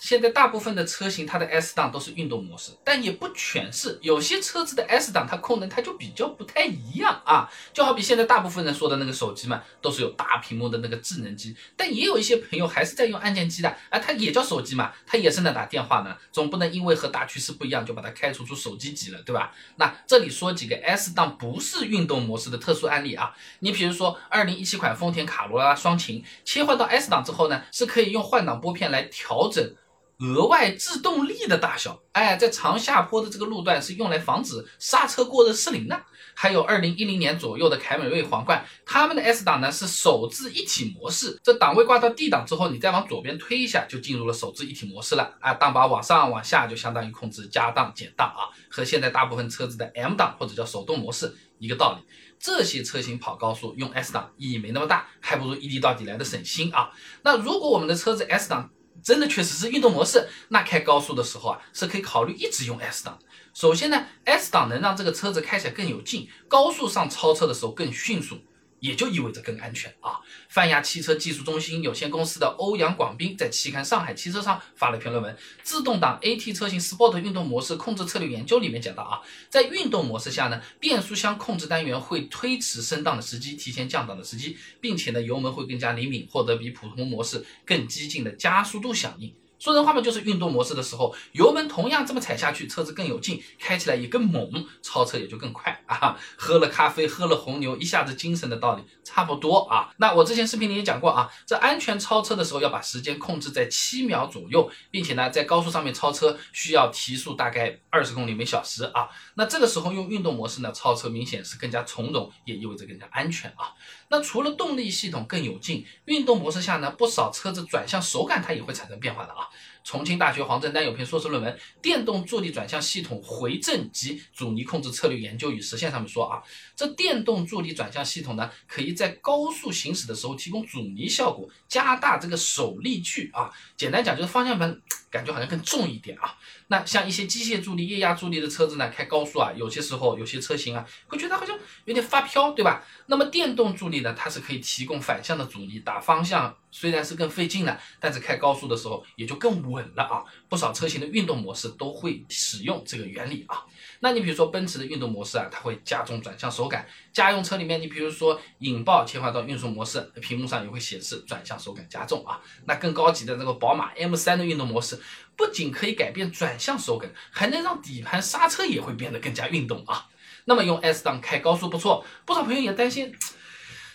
现在大部分的车型它的 S 档都是运动模式，但也不全是，有些车子的 S 档它功能它就比较不太一样啊。就好比现在大部分人说的那个手机嘛，都是有大屏幕的那个智能机，但也有一些朋友还是在用按键机的啊，它也叫手机嘛，它也是能打电话呢，总不能因为和大趋势不一样就把它开除出手机级了，对吧？那这里说几个 S 档不是运动模式的特殊案例啊，你比如说二零一七款丰田卡罗拉双擎切换到 S 档之后呢，是可以用换挡拨片来调整。额外制动力的大小，哎，在长下坡的这个路段是用来防止刹车过热失灵的。还有二零一零年左右的凯美瑞皇冠，他们的 S 档呢是手自一体模式，这档位挂到 D 档之后，你再往左边推一下，就进入了手自一体模式了。啊，档把往上往下就相当于控制加档减档啊，和现在大部分车子的 M 档或者叫手动模式一个道理。这些车型跑高速用 S 档意义没那么大，还不如一地到底来的省心啊。那如果我们的车子 S 档，真的确实是运动模式，那开高速的时候啊，是可以考虑一直用 S 档。首先呢，S 档能让这个车子开起来更有劲，高速上超车的时候更迅速。也就意味着更安全啊！泛亚汽车技术中心有限公司的欧阳广斌在期刊《上海汽车》上发了篇论文，《自动挡 AT 车型 Sport 运动模式控制策略研究》里面讲到啊，在运动模式下呢，变速箱控制单元会推迟升档的时机，提前降档的时机，并且呢，油门会更加灵敏，获得比普通模式更激进的加速度响应。说人话嘛，就是运动模式的时候，油门同样这么踩下去，车子更有劲，开起来也更猛，超车也就更快啊！喝了咖啡，喝了红牛，一下子精神的道理差不多啊。那我之前视频里也讲过啊，这安全超车的时候要把时间控制在七秒左右，并且呢，在高速上面超车需要提速大概二十公里每小时啊。那这个时候用运动模式呢，超车明显是更加从容，也意味着更加安全啊。那除了动力系统更有劲，运动模式下呢，不少车子转向手感它也会产生变化的啊。重庆大学黄振丹有篇硕士论文《电动助力转向系统回正及阻尼控制策略研究与实现》上面说啊，这电动助力转向系统呢，可以在高速行驶的时候提供阻尼效果，加大这个手力矩啊。简单讲就是方向盘感觉好像更重一点啊。那像一些机械助力、液压助力的车子呢，开高速啊，有些时候有些车型啊，会觉得好像有点发飘，对吧？那么电动助力呢，它是可以提供反向的阻尼，打方向虽然是更费劲的，但是开高速的时候也就更稳稳了啊。不少车型的运动模式都会使用这个原理啊。那你比如说奔驰的运动模式啊，它会加重转向手感。家用车里面，你比如说引爆切换到运速模式，屏幕上也会显示转向手感加重啊。那更高级的那个宝马 M3 的运动模式，不仅可以改变转向手感，还能让底盘刹车也会变得更加运动啊。那么用 S 档开高速不错，不少朋友也担心，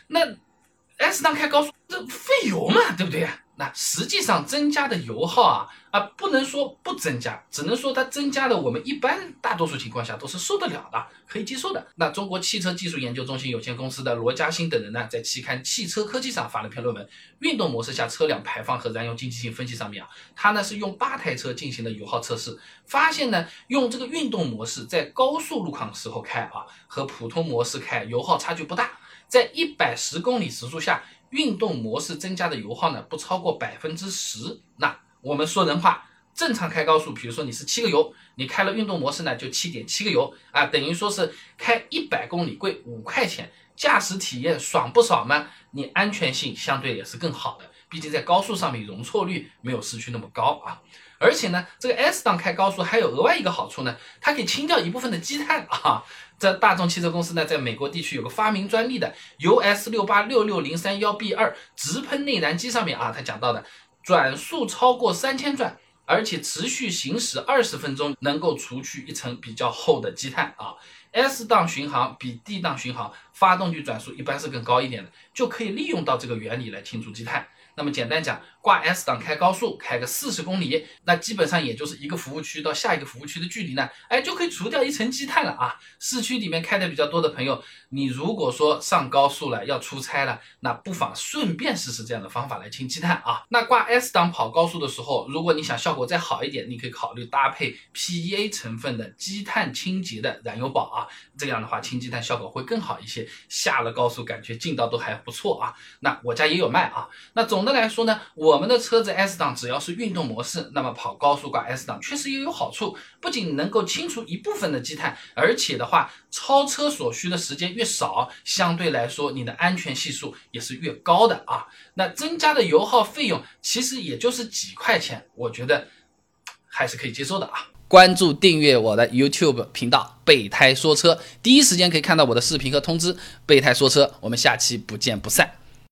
那 S 档开高速这费油嘛，对不对？那实际上增加的油耗啊啊，不能说不增加，只能说它增加的我们一般大多数情况下都是受得了的，可以接受的。那中国汽车技术研究中心有限公司的罗嘉欣等人呢，在期刊《汽车科技》上发了篇论文，《运动模式下车辆排放和燃油经济性分析》上面啊，他呢是用八台车进行了油耗测试，发现呢用这个运动模式在高速路况的时候开啊，和普通模式开油耗差距不大，在一百十公里时速下。运动模式增加的油耗呢，不超过百分之十。那我们说人话，正常开高速，比如说你是七个油，你开了运动模式呢，就七点七个油啊，等于说是开一百公里贵五块钱，驾驶体验爽不爽呢？你安全性相对也是更好的，毕竟在高速上面容错率没有市区那么高啊。而且呢，这个 S 档开高速还有额外一个好处呢，它可以清掉一部分的积碳啊。这大众汽车公司呢，在美国地区有个发明专利的 US 六八六六零三幺 B 二直喷内燃机上面啊，它讲到的转速超过三千转，而且持续行驶二十分钟，能够除去一层比较厚的积碳啊。S 档巡航比 D 档巡航发动机转速一般是更高一点的，就可以利用到这个原理来清除积碳。那么简单讲，挂 S 档开高速，开个四十公里，那基本上也就是一个服务区到下一个服务区的距离呢，哎，就可以除掉一层积碳了啊。市区里面开的比较多的朋友，你如果说上高速了要出差了，那不妨顺便试试这样的方法来清积碳啊。那挂 S 档跑高速的时候，如果你想效果再好一点，你可以考虑搭配 PEA 成分的积碳清洁的燃油宝啊，这样的话清积碳效果会更好一些。下了高速感觉劲道都还不错啊。那我家也有卖啊。那总。总的来说呢，我们的车子 S 档只要是运动模式，那么跑高速挂 S 档确实也有好处，不仅能够清除一部分的积碳，而且的话，超车所需的时间越少，相对来说你的安全系数也是越高的啊。那增加的油耗费用其实也就是几块钱，我觉得还是可以接受的啊。关注订阅我的 YouTube 频道“备胎说车”，第一时间可以看到我的视频和通知。备胎说车，我们下期不见不散。